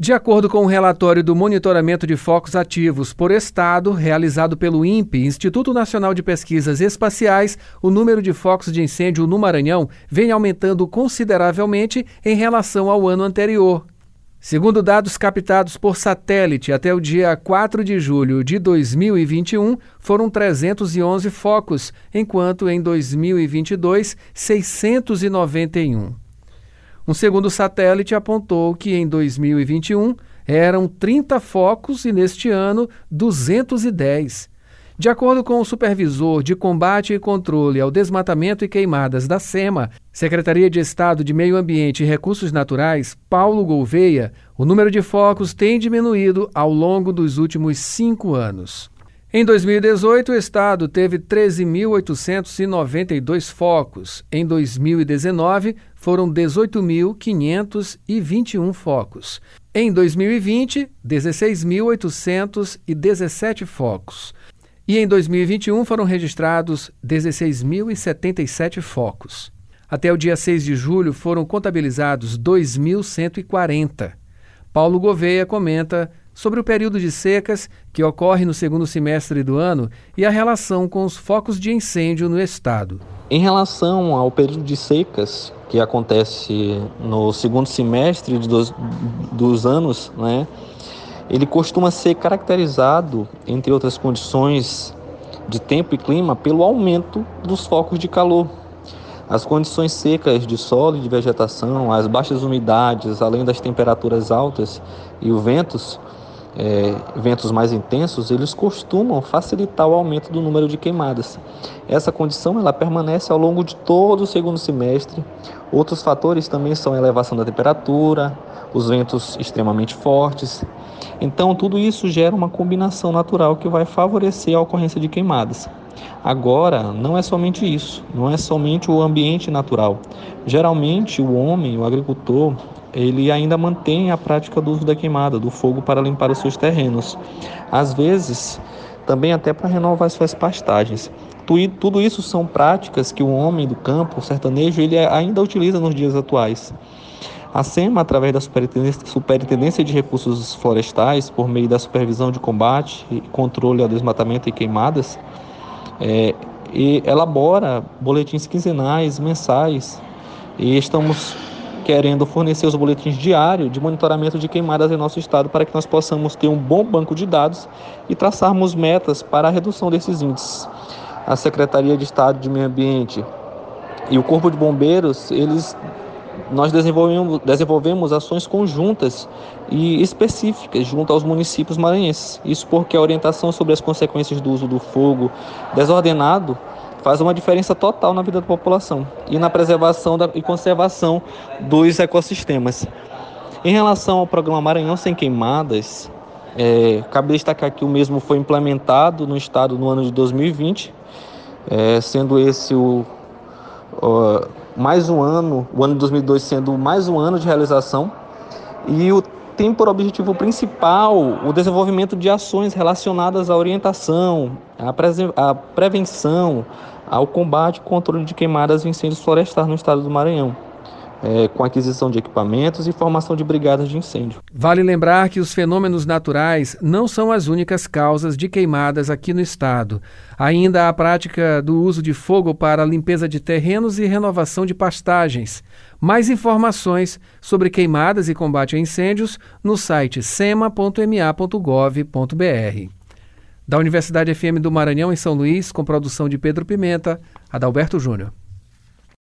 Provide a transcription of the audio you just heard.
De acordo com o um relatório do Monitoramento de Focos Ativos por Estado, realizado pelo INPE, Instituto Nacional de Pesquisas Espaciais, o número de focos de incêndio no Maranhão vem aumentando consideravelmente em relação ao ano anterior. Segundo dados captados por satélite até o dia 4 de julho de 2021, foram 311 focos, enquanto em 2022, 691. Um segundo satélite apontou que em 2021 eram 30 focos e neste ano 210. De acordo com o supervisor de combate e controle ao desmatamento e queimadas da SEMA, Secretaria de Estado de Meio Ambiente e Recursos Naturais, Paulo Gouveia, o número de focos tem diminuído ao longo dos últimos cinco anos. Em 2018, o estado teve 13.892 focos. Em 2019, foram 18.521 focos. Em 2020, 16.817 focos. E em 2021 foram registrados 16.077 focos. Até o dia 6 de julho foram contabilizados 2.140. Paulo Gouveia comenta sobre o período de secas que ocorre no segundo semestre do ano e a relação com os focos de incêndio no estado. Em relação ao período de secas que acontece no segundo semestre dos, dos anos, né, ele costuma ser caracterizado, entre outras condições de tempo e clima, pelo aumento dos focos de calor. As condições secas de solo e de vegetação, as baixas umidades, além das temperaturas altas e os ventos, é, ventos mais intensos, eles costumam facilitar o aumento do número de queimadas. Essa condição ela permanece ao longo de todo o segundo semestre. Outros fatores também são a elevação da temperatura, os ventos extremamente fortes. Então, tudo isso gera uma combinação natural que vai favorecer a ocorrência de queimadas. Agora, não é somente isso, não é somente o ambiente natural. Geralmente, o homem, o agricultor, ele ainda mantém a prática do uso da queimada, do fogo para limpar os seus terrenos. Às vezes, também até para renovar suas pastagens. Tudo isso são práticas que o homem do campo, o sertanejo, ele ainda utiliza nos dias atuais. A SEMA, através da Superintendência de Recursos Florestais, por meio da supervisão de combate e controle ao desmatamento e queimadas, é, e elabora boletins quinzenais, mensais, e estamos querendo fornecer os boletins diários de monitoramento de queimadas em nosso estado para que nós possamos ter um bom banco de dados e traçarmos metas para a redução desses índices. A Secretaria de Estado de Meio Ambiente e o Corpo de Bombeiros, eles nós desenvolvemos, desenvolvemos ações conjuntas e específicas junto aos municípios maranhenses. Isso porque a orientação sobre as consequências do uso do fogo desordenado faz uma diferença total na vida da população e na preservação da, e conservação dos ecossistemas. Em relação ao programa Maranhão Sem Queimadas, é, cabe destacar que o mesmo foi implementado no estado no ano de 2020, é, sendo esse o, mais um ano, o ano de 2002 sendo mais um ano de realização, e o tem por objetivo principal o desenvolvimento de ações relacionadas à orientação, à, à prevenção, ao combate e controle de queimadas e incêndios florestais no estado do Maranhão. É, com aquisição de equipamentos e formação de brigadas de incêndio. Vale lembrar que os fenômenos naturais não são as únicas causas de queimadas aqui no estado. Ainda a prática do uso de fogo para limpeza de terrenos e renovação de pastagens. Mais informações sobre queimadas e combate a incêndios no site sema.ma.gov.br. Da Universidade FM do Maranhão, em São Luís, com produção de Pedro Pimenta, Adalberto Júnior.